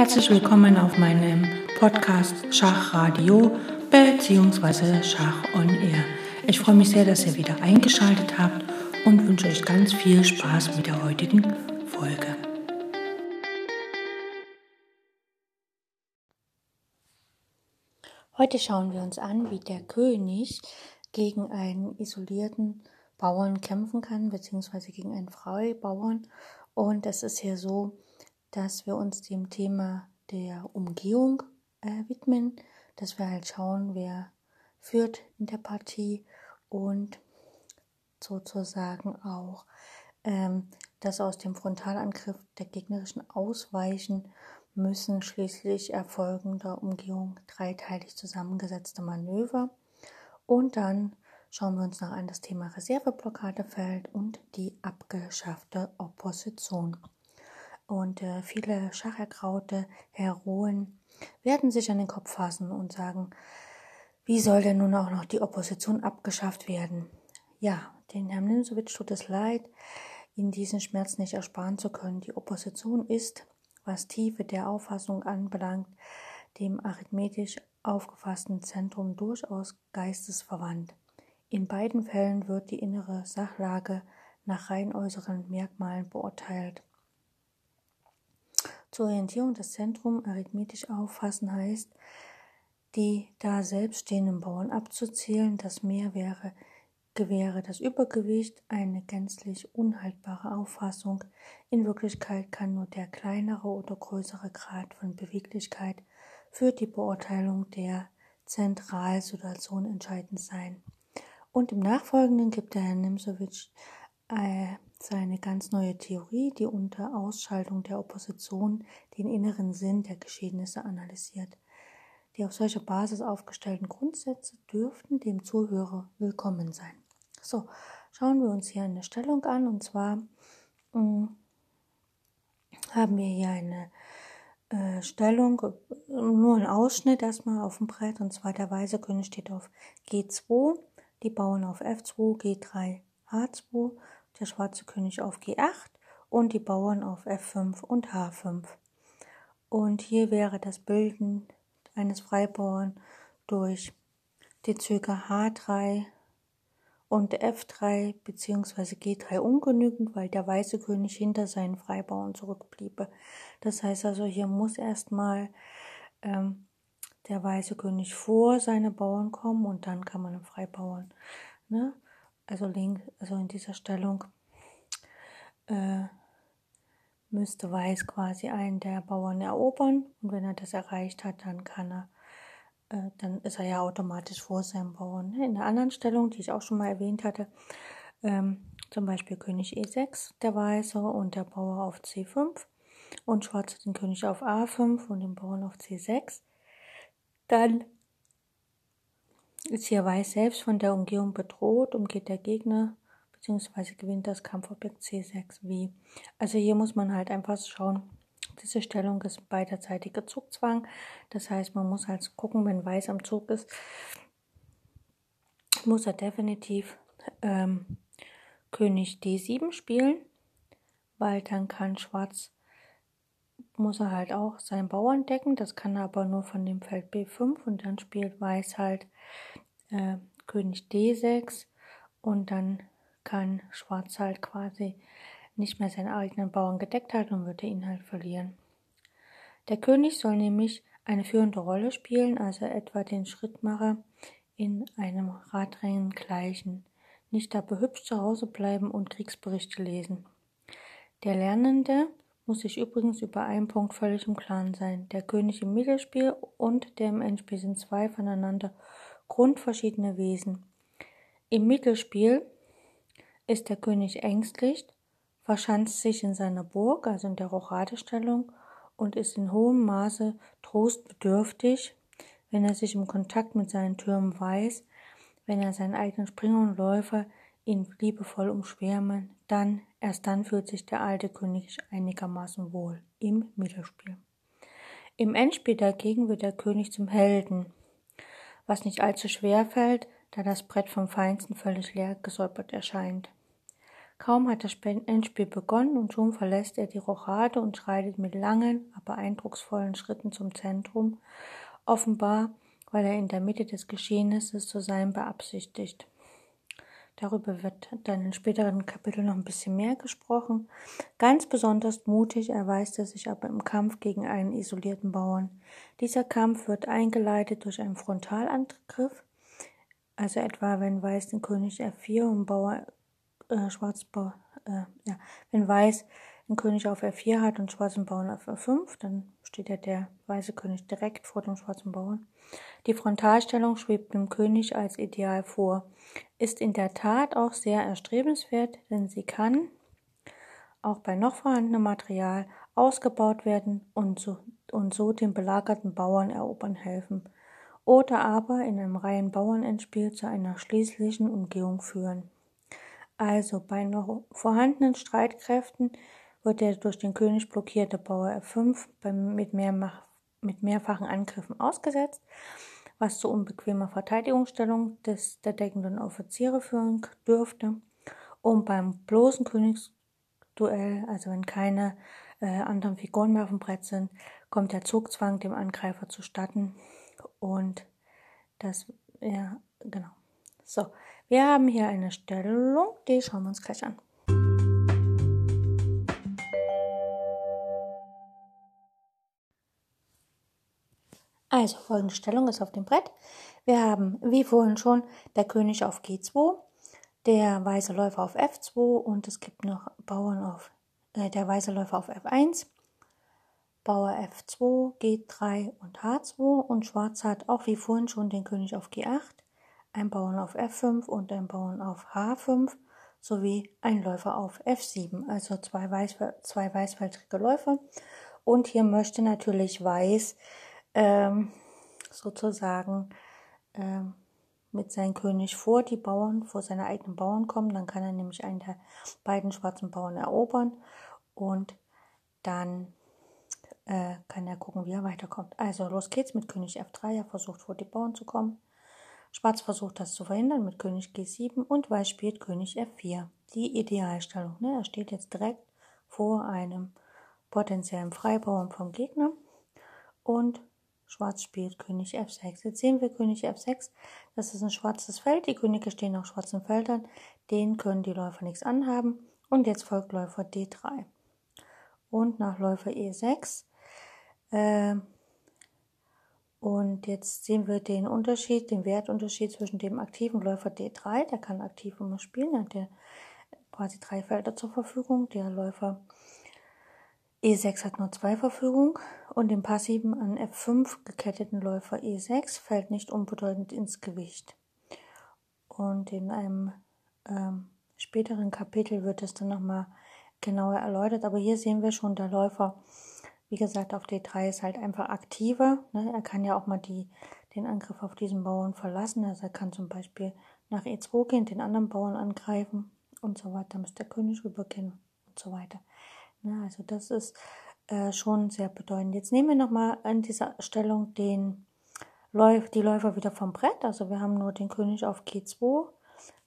Herzlich willkommen auf meinem Podcast Schachradio bzw. Schach on Air. Ich freue mich sehr, dass ihr wieder eingeschaltet habt und wünsche euch ganz viel Spaß mit der heutigen Folge. Heute schauen wir uns an, wie der König gegen einen isolierten Bauern kämpfen kann, beziehungsweise gegen einen Freibauern. Und es ist hier so, dass wir uns dem Thema der Umgehung äh, widmen, dass wir halt schauen, wer führt in der Partie und sozusagen auch ähm, dass aus dem Frontalangriff der gegnerischen ausweichen müssen schließlich erfolgender Umgehung dreiteilig zusammengesetzte Manöver und dann schauen wir uns noch an das Thema Reserveblockadefeld und die abgeschaffte Opposition. Und äh, viele schachergraute Heroen werden sich an den Kopf fassen und sagen, wie soll denn nun auch noch die Opposition abgeschafft werden? Ja, den Herrn Nimsowitsch tut es leid, Ihnen diesen Schmerz nicht ersparen zu können. Die Opposition ist, was Tiefe der Auffassung anbelangt, dem arithmetisch aufgefassten Zentrum durchaus geistesverwandt. In beiden Fällen wird die innere Sachlage nach rein äußeren Merkmalen beurteilt. Zur Orientierung des Zentrums arithmetisch auffassen heißt, die da selbst stehenden Bauern abzuzählen. Das Mehr wäre, gewähre das Übergewicht eine gänzlich unhaltbare Auffassung. In Wirklichkeit kann nur der kleinere oder größere Grad von Beweglichkeit für die Beurteilung der Zentralsituation entscheidend sein. Und im Nachfolgenden gibt der Herr Nimsowitsch äh, seine ganz neue Theorie, die unter Ausschaltung der Opposition den inneren Sinn der Geschehnisse analysiert. Die auf solcher Basis aufgestellten Grundsätze dürften dem Zuhörer willkommen sein. So, schauen wir uns hier eine Stellung an und zwar mh, mm, haben wir hier eine äh, Stellung, nur ein Ausschnitt erstmal auf dem Brett und zwar der weiße König steht auf G2, die Bauern auf F2, G3, H2 der schwarze König auf G8 und die Bauern auf F5 und H5. Und hier wäre das Bilden eines Freibauern durch die Züge H3 und F3 bzw. G3 ungenügend, weil der weiße König hinter seinen Freibauern zurückbliebe. Das heißt also, hier muss erstmal ähm, der weiße König vor seine Bauern kommen und dann kann man einen Freibauern. Ne? Also link, also in dieser Stellung äh, müsste Weiß quasi einen der Bauern erobern und wenn er das erreicht hat, dann kann er, äh, dann ist er ja automatisch vor seinem Bauern. In der anderen Stellung, die ich auch schon mal erwähnt hatte, ähm, zum Beispiel König E6, der Weiße und der Bauer auf C5 und Schwarze den König auf A5 und den Bauern auf C6, dann ist hier Weiß selbst von der Umgehung bedroht, umgeht der Gegner bzw. gewinnt das Kampfobjekt C6 wie. Also hier muss man halt einfach schauen, diese Stellung ist beiderseitiger Zugzwang. Das heißt, man muss halt gucken, wenn Weiß am Zug ist, muss er definitiv ähm, König D7 spielen, weil dann kann Schwarz muss er halt auch seinen Bauern decken. Das kann er aber nur von dem Feld B5 und dann spielt Weiß halt äh, König D6 und dann kann Schwarz halt quasi nicht mehr seinen eigenen Bauern gedeckt halten und würde ihn halt verlieren. Der König soll nämlich eine führende Rolle spielen, also etwa den Schrittmacher in einem Radrennen gleichen, nicht aber hübsch zu Hause bleiben und Kriegsberichte lesen. Der Lernende muss sich übrigens über einen Punkt völlig im Klaren sein. Der König im Mittelspiel und der im Endspiel sind zwei voneinander grundverschiedene Wesen. Im Mittelspiel ist der König ängstlich, verschanzt sich in seiner Burg, also in der Rochadestellung, und ist in hohem Maße trostbedürftig, wenn er sich im Kontakt mit seinen Türmen weiß, wenn er seinen eigenen Springer und Läufer ihn liebevoll umschwärmen, dann, erst dann fühlt sich der alte König einigermaßen wohl im Mittelspiel. Im Endspiel dagegen wird der König zum Helden, was nicht allzu schwer fällt, da das Brett vom Feinsten völlig leer gesäubert erscheint. Kaum hat das Endspiel begonnen und schon verlässt er die Rochade und schreitet mit langen, aber eindrucksvollen Schritten zum Zentrum, offenbar, weil er in der Mitte des Geschehnisses zu sein beabsichtigt. Darüber wird dann in späteren Kapiteln noch ein bisschen mehr gesprochen. Ganz besonders mutig erweist er sich aber im Kampf gegen einen isolierten Bauern. Dieser Kampf wird eingeleitet durch einen Frontalangriff, also etwa wenn Weiß den König F4 und Bauer äh, Schwarz äh, ja, wenn Weiß den König auf F4 hat und schwarzen Bauern auf F5, dann steht ja der weiße König direkt vor dem schwarzen Bauern. Die Frontalstellung schwebt dem König als Ideal vor, ist in der Tat auch sehr erstrebenswert, denn sie kann auch bei noch vorhandenem Material ausgebaut werden und so, und so den belagerten Bauern erobern helfen oder aber in einem Reihen-Bauernendspiel zu einer schließlichen Umgehung führen. Also bei noch vorhandenen Streitkräften wird der durch den König blockierte Bauer F5 mit, mehr, mit mehrfachen Angriffen ausgesetzt was zu unbequemer Verteidigungsstellung des, der deckenden Offiziere führen dürfte. Und beim bloßen Königsduell, also wenn keine äh, anderen Figuren mehr auf dem Brett sind, kommt der Zugzwang dem Angreifer zustatten. Und das, ja, genau. So, wir haben hier eine Stellung, die schauen wir uns gleich an. Also folgende Stellung ist auf dem Brett. Wir haben, wie vorhin schon, der König auf G2, der weiße Läufer auf F2 und es gibt noch Bauern auf, äh, der weiße Läufer auf F1, Bauer F2, G3 und H2 und Schwarz hat auch wie vorhin schon den König auf G8, ein Bauern auf F5 und ein Bauern auf H5 sowie ein Läufer auf F7, also zwei, weiß, zwei weißfeldrige Läufer. Und hier möchte natürlich Weiß ähm, sozusagen ähm, mit seinem König vor die Bauern, vor seine eigenen Bauern kommen. Dann kann er nämlich einen der beiden schwarzen Bauern erobern und dann äh, kann er gucken, wie er weiterkommt. Also los geht's mit König F3. Er versucht vor die Bauern zu kommen. Schwarz versucht das zu verhindern mit König G7 und Weiß spielt König F4. Die Idealstellung. Ne? Er steht jetzt direkt vor einem potenziellen Freibauern vom Gegner und Schwarz spielt König F6. Jetzt sehen wir König F6. Das ist ein schwarzes Feld. Die Könige stehen auf schwarzen Feldern. Den können die Läufer nichts anhaben. Und jetzt folgt Läufer D3. Und nach Läufer E6. Äh, und jetzt sehen wir den Unterschied, den Wertunterschied zwischen dem aktiven Läufer D3, der kann aktiv immer spielen, hat der quasi drei Felder zur Verfügung. Der Läufer E6 hat nur zwei Verfügung und dem passiven an F5 geketteten Läufer E6 fällt nicht unbedeutend ins Gewicht. Und in einem ähm, späteren Kapitel wird es dann nochmal genauer erläutert, aber hier sehen wir schon, der Läufer, wie gesagt, auf D3 ist halt einfach aktiver. Ne? Er kann ja auch mal die, den Angriff auf diesen Bauern verlassen. Also er kann zum Beispiel nach E2 gehen, den anderen Bauern angreifen und so weiter, muss der König rübergehen und so weiter. Ja, also das ist äh, schon sehr bedeutend. Jetzt nehmen wir nochmal an dieser Stellung den Läuf, die Läufer wieder vom Brett. Also wir haben nur den König auf G2,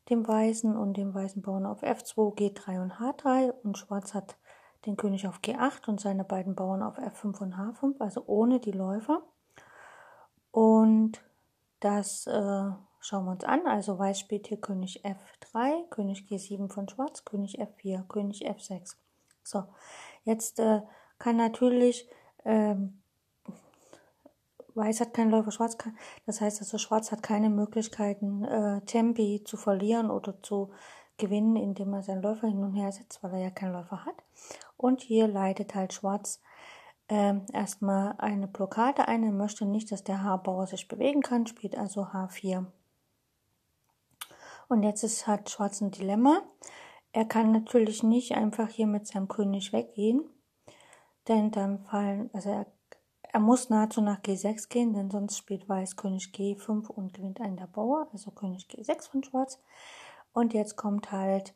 dem Weißen und dem Weißen Bauern auf F2, G3 und H3 und Schwarz hat den König auf G8 und seine beiden Bauern auf F5 und H5, also ohne die Läufer. Und das äh, schauen wir uns an. Also Weiß spielt hier König F3, König G7 von Schwarz, König F4, König F6. So, jetzt äh, kann natürlich ähm, Weiß hat keinen Läufer, Schwarz kann. Das heißt also, Schwarz hat keine Möglichkeiten, äh, Tempi zu verlieren oder zu gewinnen, indem er seinen Läufer hin und her setzt, weil er ja keinen Läufer hat. Und hier leitet halt Schwarz ähm, erstmal eine Blockade ein. Er möchte nicht, dass der H-Bauer sich bewegen kann, spielt also H4. Und jetzt ist, hat Schwarz ein Dilemma. Er kann natürlich nicht einfach hier mit seinem König weggehen, denn dann fallen, also er, er muss nahezu nach G6 gehen, denn sonst spielt Weiß König G5 und gewinnt einen der Bauer, also König G6 von Schwarz. Und jetzt kommt halt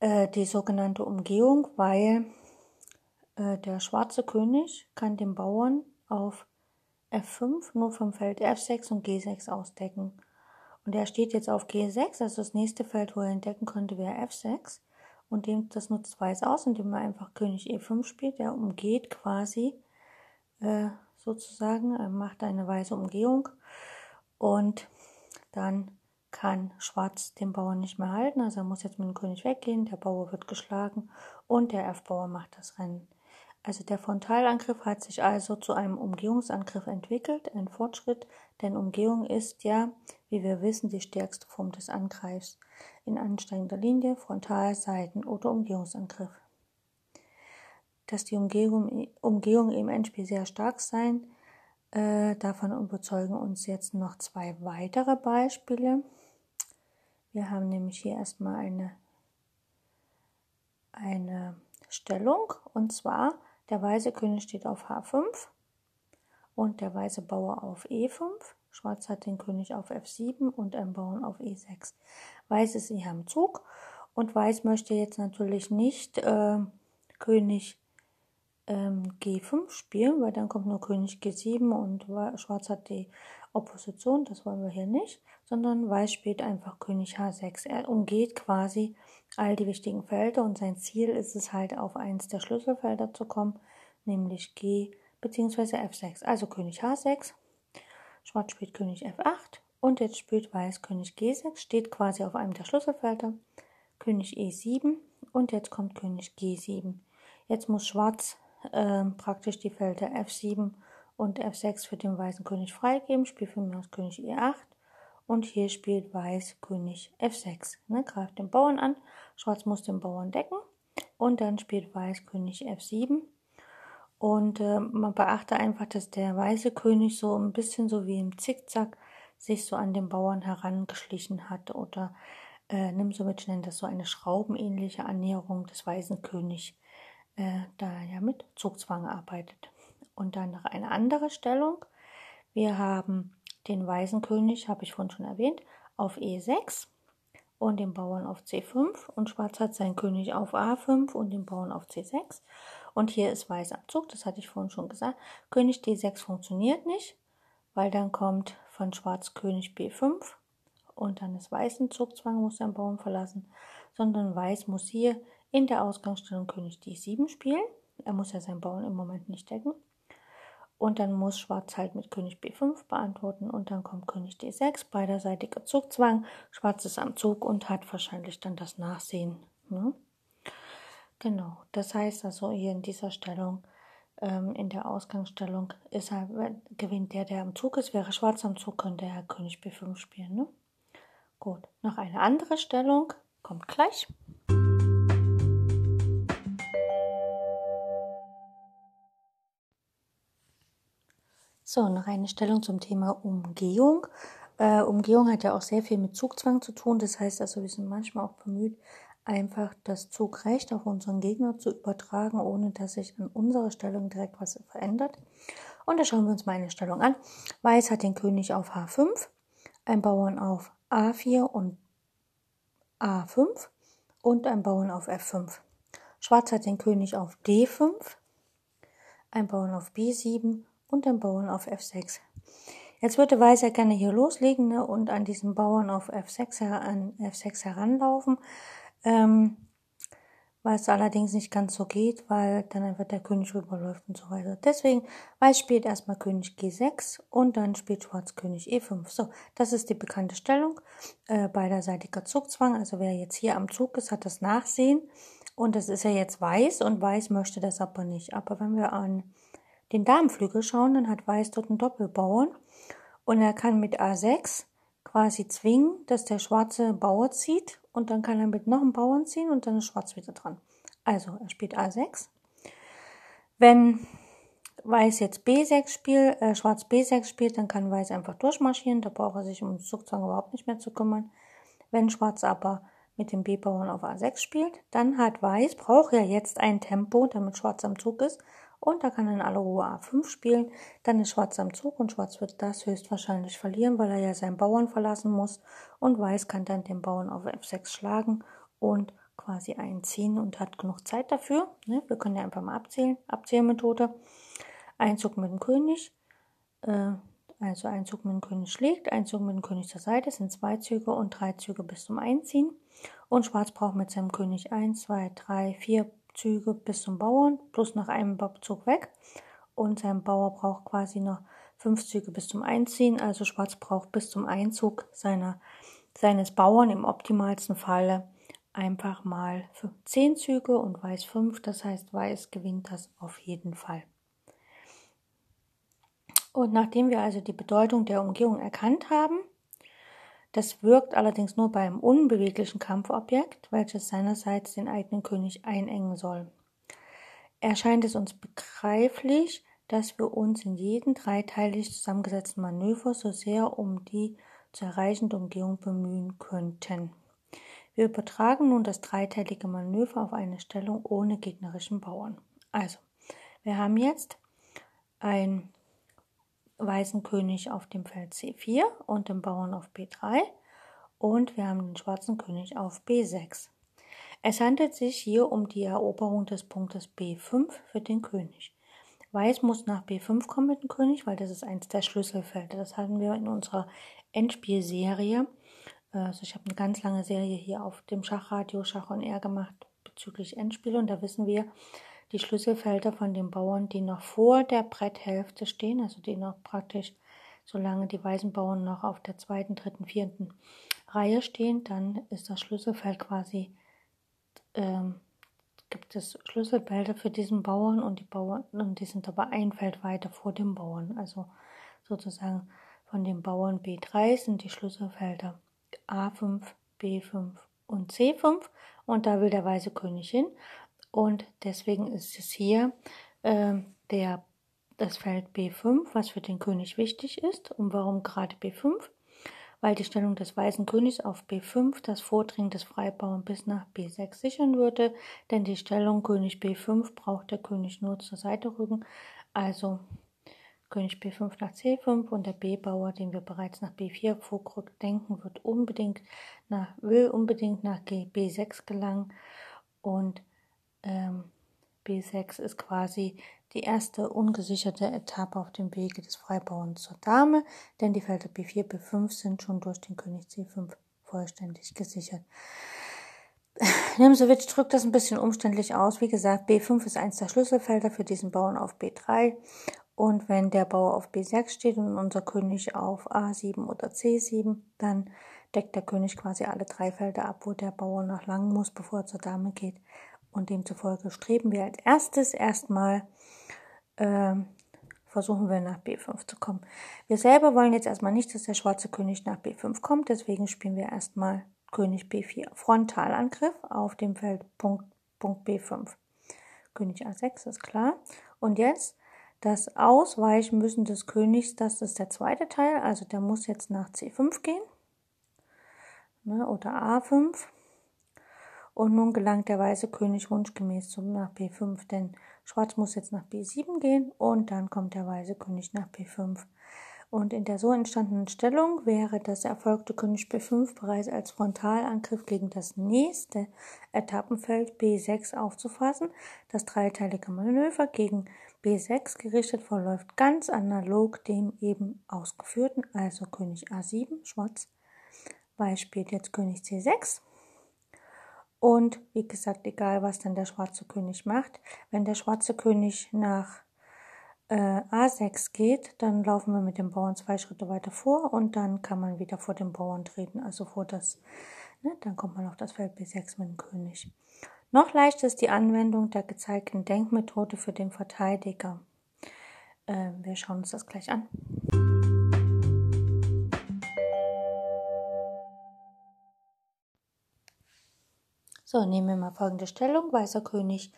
äh, die sogenannte Umgehung, weil äh, der schwarze König kann den Bauern auf F5 nur vom Feld F6 und G6 ausdecken. Und er steht jetzt auf G6, also das nächste Feld, wo er entdecken könnte, wäre F6. Und dem, das nutzt Weiß aus, indem man einfach König E5 spielt. Der umgeht quasi äh, sozusagen, er macht eine weiße Umgehung. Und dann kann Schwarz den Bauern nicht mehr halten. Also er muss jetzt mit dem König weggehen. Der Bauer wird geschlagen und der F-Bauer macht das Rennen. Also der Frontalangriff hat sich also zu einem Umgehungsangriff entwickelt, ein Fortschritt, denn Umgehung ist ja, wie wir wissen, die stärkste Form des Angreifs in ansteigender Linie, Frontal, Seiten oder Umgehungsangriff. Dass die Umgehung, Umgehung im Endspiel sehr stark sein, äh, davon überzeugen uns jetzt noch zwei weitere Beispiele. Wir haben nämlich hier erstmal eine, eine Stellung und zwar der weiße König steht auf H5 und der weiße Bauer auf E5. Schwarz hat den König auf F7 und ein Bauern auf E6. Weiß ist hier am Zug und Weiß möchte jetzt natürlich nicht äh, König ähm, G5 spielen, weil dann kommt nur König G7 und Schwarz hat die Opposition, das wollen wir hier nicht, sondern Weiß spielt einfach König H6. Er umgeht quasi all die wichtigen Felder und sein Ziel ist es halt auf eins der Schlüsselfelder zu kommen, nämlich G bzw. F6. Also König H6, Schwarz spielt König F8 und jetzt spielt Weiß König G6, steht quasi auf einem der Schlüsselfelder, König E7 und jetzt kommt König G7. Jetzt muss Schwarz äh, praktisch die Felder F7 und F6 für den weißen König freigeben, spielt für mich König E8 und hier spielt Weiß König F6. Ne, greift den Bauern an, Schwarz muss den Bauern decken und dann spielt Weiß König F7 und äh, man beachte einfach, dass der weiße König so ein bisschen so wie im Zickzack sich so an den Bauern herangeschlichen hat oder äh, nimm so mit nennen das so eine schraubenähnliche Annäherung des weißen Königs, äh, da er ja mit Zugzwang arbeitet. Und dann noch eine andere Stellung. Wir haben den weißen König, habe ich vorhin schon erwähnt, auf E6 und den Bauern auf C5 und Schwarz hat seinen König auf A5 und den Bauern auf C6 und hier ist Weiß am Zug, das hatte ich vorhin schon gesagt. König D6 funktioniert nicht, weil dann kommt von Schwarz König B5 und dann ist Weiß ein Zugzwang, muss seinen Bauern verlassen, sondern Weiß muss hier in der Ausgangsstellung König D7 spielen. Er muss ja seinen Bauern im Moment nicht decken. Und dann muss Schwarz halt mit König B5 beantworten und dann kommt König D6, beiderseitiger Zugzwang. Schwarz ist am Zug und hat wahrscheinlich dann das Nachsehen. Ne? Genau, das heißt also hier in dieser Stellung, ähm, in der Ausgangsstellung, ist er, gewinnt der, der am Zug ist. Wäre Schwarz am Zug, könnte er König B5 spielen. Ne? Gut, noch eine andere Stellung, kommt gleich. So, noch eine Stellung zum Thema Umgehung. Äh, Umgehung hat ja auch sehr viel mit Zugzwang zu tun. Das heißt also, wir sind manchmal auch bemüht, einfach das Zugrecht auf unseren Gegner zu übertragen, ohne dass sich an unserer Stellung direkt was verändert. Und da schauen wir uns mal eine Stellung an. Weiß hat den König auf H5, ein Bauern auf A4 und A5 und ein Bauern auf F5. Schwarz hat den König auf D5, ein Bauern auf B7 und den Bauern auf F6. Jetzt würde Weiß ja gerne hier loslegen ne, und an diesen Bauern auf F6, an F6 heranlaufen, ähm, was allerdings nicht ganz so geht, weil dann einfach der König rüberläuft und so weiter. Deswegen, Weiß spielt erstmal König G6 und dann spielt Schwarz König E5. So, das ist die bekannte Stellung. Äh, beiderseitiger Zugzwang. Also wer jetzt hier am Zug ist, hat das Nachsehen. Und das ist ja jetzt Weiß und Weiß möchte das aber nicht. Aber wenn wir an den Damenflügel schauen, dann hat Weiß dort einen Doppelbauern und er kann mit A6 quasi zwingen, dass der schwarze Bauer zieht und dann kann er mit noch einem Bauern ziehen und dann ist Schwarz wieder dran. Also er spielt A6. Wenn Weiß jetzt B6 spielt, äh, Schwarz B6 spielt, dann kann Weiß einfach durchmarschieren, da braucht er sich um Zugzwang überhaupt nicht mehr zu kümmern. Wenn Schwarz aber mit dem B-Bauern auf A6 spielt, dann hat Weiß, braucht ja jetzt ein Tempo, damit Schwarz am Zug ist und da kann er in aller Ruhe A5 spielen. Dann ist Schwarz am Zug und Schwarz wird das höchstwahrscheinlich verlieren, weil er ja seinen Bauern verlassen muss. Und Weiß kann dann den Bauern auf F6 schlagen und quasi einziehen und hat genug Zeit dafür. Ne? Wir können ja einfach mal abzählen. Abzählmethode. Einzug mit dem König. Äh, Also ein Zug mit dem König schlägt, ein Zug mit dem König zur Seite sind zwei Züge und drei Züge bis zum Einziehen. Und Schwarz braucht mit seinem König 1, 2, 3, 4 Züge bis zum Bauern, plus nach einem Zug weg. Und sein Bauer braucht quasi noch fünf Züge bis zum Einziehen. Also Schwarz braucht bis zum Einzug seiner, seines Bauern im optimalsten Falle einfach mal 10 Züge und Weiß 5. Das heißt, Weiß gewinnt das auf jeden Fall. Und nachdem wir also die Bedeutung der Umgehung erkannt haben, das wirkt allerdings nur beim unbeweglichen Kampfobjekt, welches seinerseits den eigenen König einengen soll. Erscheint es uns begreiflich, dass wir uns in jedem dreiteilig zusammengesetzten Manöver so sehr um die zu erreichende Umgehung bemühen könnten. Wir übertragen nun das dreiteilige Manöver auf eine Stellung ohne gegnerischen Bauern. Also, wir haben jetzt ein weißen König auf dem Feld C4 und den Bauern auf B3 und wir haben den schwarzen König auf B6. Es handelt sich hier um die Eroberung des Punktes B5 für den König. Weiß muss nach B5 kommen mit dem König, weil das ist eins der Schlüsselfelder. Das hatten wir in unserer Endspielserie. Also ich habe eine ganz lange Serie hier auf dem Schachradio Schach und R gemacht bezüglich Endspiele und da wissen wir, die Schlüsselfelder von den Bauern, die noch vor der Bretthälfte stehen, also die noch praktisch, solange die weißen Bauern noch auf der zweiten, dritten, vierten Reihe stehen, dann ist das Schlüsselfeld quasi, ähm, gibt es Schlüsselfelder für diesen Bauern und die Bauern, und die sind aber ein Feld weiter vor dem Bauern. Also sozusagen von den Bauern B3 sind die Schlüsselfelder A5, B5 und C5 und da will der weiße König hin und deswegen ist es hier äh, der, das Feld B5, was für den König wichtig ist. Und warum gerade B5? Weil die Stellung des weißen Königs auf B5 das Vordringen des Freibauern bis nach B6 sichern würde, denn die Stellung König B5 braucht der König nur zur Seite rücken. Also König B5 nach C5 und der B-Bauer, den wir bereits nach B4 vorgerückt denken, wird unbedingt nach, will unbedingt nach B6 gelangen und ähm, B6 ist quasi die erste ungesicherte Etappe auf dem Wege des Freibauens zur Dame, denn die Felder B4, B5 sind schon durch den König C5 vollständig gesichert. Nimsewitsch drückt das ein bisschen umständlich aus. Wie gesagt, B5 ist eins der Schlüsselfelder für diesen Bauern auf B3. Und wenn der Bauer auf B6 steht und unser König auf A7 oder C7, dann deckt der König quasi alle drei Felder ab, wo der Bauer noch lang muss, bevor er zur Dame geht. Und demzufolge streben wir als erstes erstmal, äh, versuchen wir nach B5 zu kommen. Wir selber wollen jetzt erstmal nicht, dass der schwarze König nach B5 kommt, deswegen spielen wir erstmal König B4. Frontalangriff auf dem Feld Punkt, Punkt B5. König A6 ist klar. Und jetzt das Ausweichen müssen des Königs, das ist der zweite Teil, also der muss jetzt nach C5 gehen. Ne, oder A5. Und nun gelangt der weiße König wunschgemäß zum nach B5, denn Schwarz muss jetzt nach B7 gehen und dann kommt der weiße König nach B5. Und in der so entstandenen Stellung wäre das erfolgte König B5 bereits als Frontalangriff gegen das nächste Etappenfeld B6 aufzufassen. Das dreiteilige Manöver gegen B6 gerichtet verläuft ganz analog dem eben ausgeführten, also König A7, Schwarz, Weiß spielt jetzt König C6 und wie gesagt, egal was dann der schwarze König macht, wenn der schwarze König nach äh, A6 geht, dann laufen wir mit dem Bauern zwei Schritte weiter vor und dann kann man wieder vor dem Bauern treten, also vor das, ne, dann kommt man auf das Feld B6 mit dem König. Noch leichter ist die Anwendung der gezeigten Denkmethode für den Verteidiger. Äh, wir schauen uns das gleich an. So, nehmen wir mal folgende Stellung. Weißer König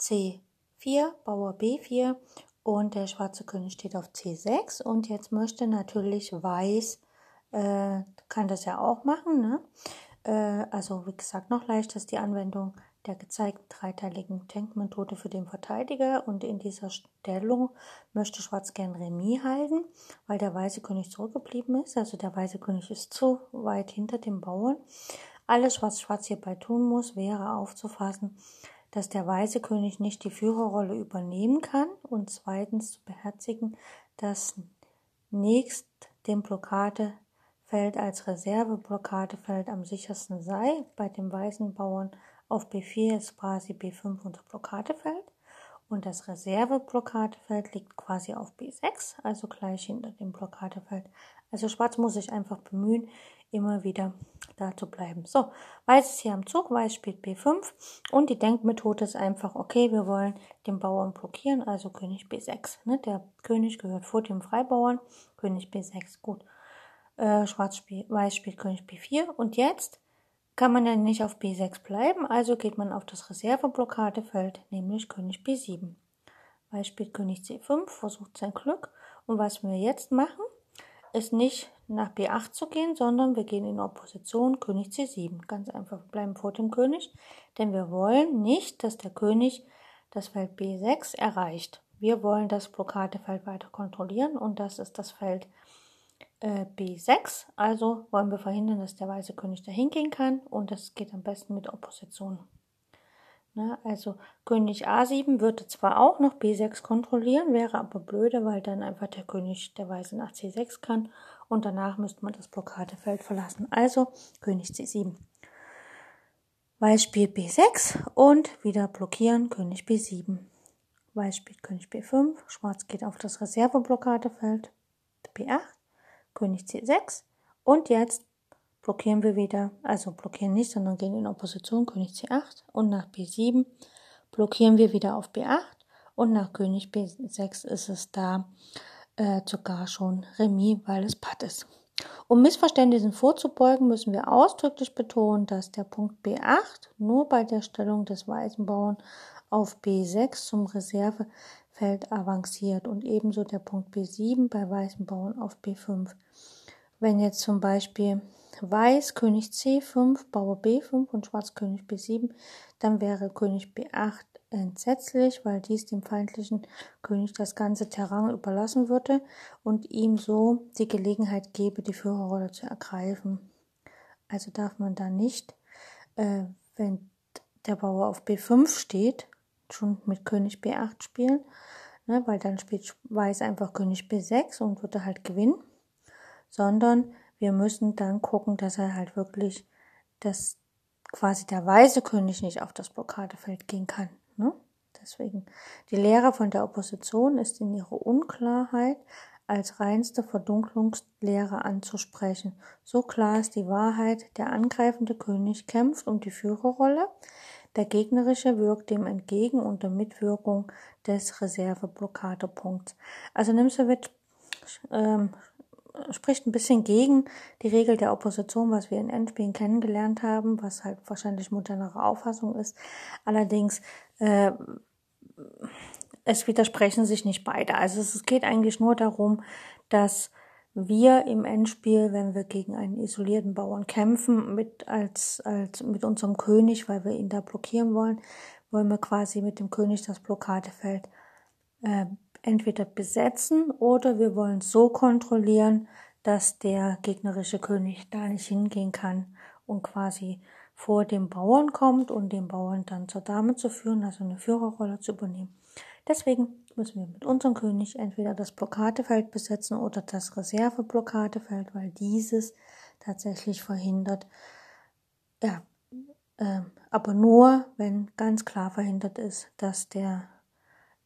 C4, Bauer B4 und der schwarze König steht auf C6. Und jetzt möchte natürlich Weiß, äh, kann das ja auch machen. Ne? Äh, also wie gesagt, noch leichter ist die Anwendung der gezeigten dreiteiligen Tankmethode für den Verteidiger. Und in dieser Stellung möchte Schwarz gern Remis halten, weil der weiße König zurückgeblieben ist. Also der weiße König ist zu weit hinter dem Bauern. Alles, was Schwarz hierbei tun muss, wäre aufzufassen, dass der weiße König nicht die Führerrolle übernehmen kann und zweitens zu beherzigen, dass nächst dem Blockadefeld als Reserveblockadefeld am sichersten sei. Bei dem weißen Bauern auf B4 ist quasi B5 unser Blockadefeld und das Reserveblockadefeld liegt quasi auf B6, also gleich hinter dem Blockadefeld. Also Schwarz muss sich einfach bemühen, immer wieder da zu bleiben. So, Weiß ist hier am Zug, Weiß spielt B5 und die Denkmethode ist einfach, okay, wir wollen den Bauern blockieren, also König B6. Ne? Der König gehört vor dem Freibauern, König B6, gut. Äh, Schwarz spielt, Weiß spielt König B4 und jetzt kann man ja nicht auf B6 bleiben, also geht man auf das Reserveblockadefeld, nämlich König B7. Weiß spielt König C5, versucht sein Glück und was wir jetzt machen, ist nicht nach B8 zu gehen, sondern wir gehen in Opposition König C7. Ganz einfach, wir bleiben vor dem König, denn wir wollen nicht, dass der König das Feld B6 erreicht. Wir wollen das Blockadefeld weiter kontrollieren und das ist das Feld äh, B6. Also wollen wir verhindern, dass der weiße König dahin gehen kann und das geht am besten mit Opposition. Ne? Also König A7 würde zwar auch noch B6 kontrollieren, wäre aber blöde, weil dann einfach der König der Weiße nach C6 kann und danach müsste man das Blockadefeld verlassen. Also König C7. Weiß spielt B6 und wieder blockieren König B7. Weiß spielt König B5, Schwarz geht auf das Reserveblockadefeld B8, König C6 und jetzt blockieren wir wieder, also blockieren nicht, sondern gehen in Opposition König C8 und nach B7 blockieren wir wieder auf B8 und nach König B6 ist es da äh, sogar schon Remis, weil es Patt ist. Um Missverständnissen vorzubeugen, müssen wir ausdrücklich betonen, dass der Punkt B8 nur bei der Stellung des weißen Bauern auf B6 zum Reservefeld avanciert und ebenso der Punkt B7 bei weißen Bauern auf B5. Wenn jetzt zum Beispiel Weiß König C5, Bauer B5 und Schwarz König B7, dann wäre König B8 entsetzlich, weil dies dem feindlichen König das ganze Terrain überlassen würde und ihm so die Gelegenheit gebe, die Führerrolle zu ergreifen. Also darf man da nicht, äh, wenn der Bauer auf B5 steht, schon mit König B8 spielen, ne, weil dann spielt Weiß einfach König B6 und würde halt gewinnen, sondern wir müssen dann gucken, dass er halt wirklich, dass quasi der weiße König nicht auf das Blockadefeld gehen kann. Ne? Deswegen, die Lehre von der Opposition ist in ihrer Unklarheit als reinste Verdunklungslehre anzusprechen. So klar ist die Wahrheit, der angreifende König kämpft um die Führerrolle, der gegnerische wirkt dem entgegen unter Mitwirkung des Reserveblockadepunkts. Also Nimsewitsch ähm, spricht ein bisschen gegen die Regel der Opposition, was wir in Endspielen kennengelernt haben, was halt wahrscheinlich modernere Auffassung ist. Allerdings äh, es widersprechen sich nicht beide. Also es geht eigentlich nur darum, dass wir im Endspiel, wenn wir gegen einen isolierten Bauern kämpfen, mit als, als mit unserem König, weil wir ihn da blockieren wollen, wollen wir quasi mit dem König das Blockadefeld äh, entweder besetzen oder wir wollen so kontrollieren, dass der gegnerische König da nicht hingehen kann und quasi vor dem Bauern kommt und den Bauern dann zur Dame zu führen, also eine Führerrolle zu übernehmen. Deswegen müssen wir mit unserem König entweder das Blockadefeld besetzen oder das Reserveblockadefeld, weil dieses tatsächlich verhindert, ja, äh, aber nur, wenn ganz klar verhindert ist, dass der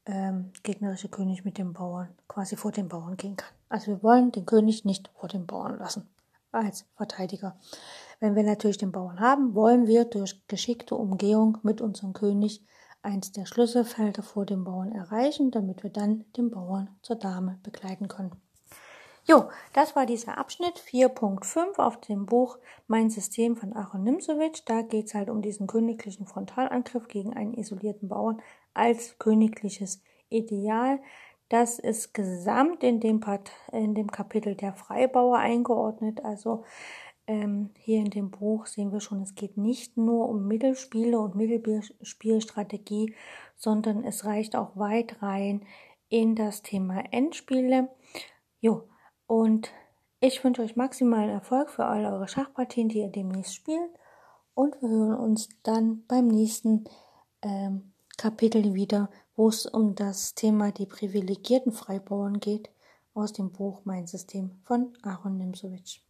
ähm, gegnerische König mit dem Bauern quasi vor den Bauern gehen kann. Also wir wollen den König nicht vor den Bauern lassen als Verteidiger. Wenn wir natürlich den Bauern haben, wollen wir durch geschickte Umgehung mit unserem König eins der Schlüsselfelder vor dem Bauern erreichen, damit wir dann den Bauern zur Dame begleiten können. Jo, das war dieser Abschnitt 4.5 auf dem Buch Mein System von Aaron Nimzowitsch. Da geht es halt um diesen königlichen Frontalangriff gegen einen isolierten Bauern als königliches Ideal. Das ist gesamt in dem, Part, in dem Kapitel der Freibauer eingeordnet. Also ähm, hier in dem Buch sehen wir schon, es geht nicht nur um Mittelspiele und Mittelspielstrategie, sondern es reicht auch weit rein in das Thema Endspiele. Jo, und ich wünsche euch maximalen Erfolg für all eure Schachpartien, die ihr demnächst spielt. Und wir hören uns dann beim nächsten ähm, Kapitel wieder, wo es um das Thema die privilegierten Freibauern geht, aus dem Buch Mein System von Aaron Nimzowitsch.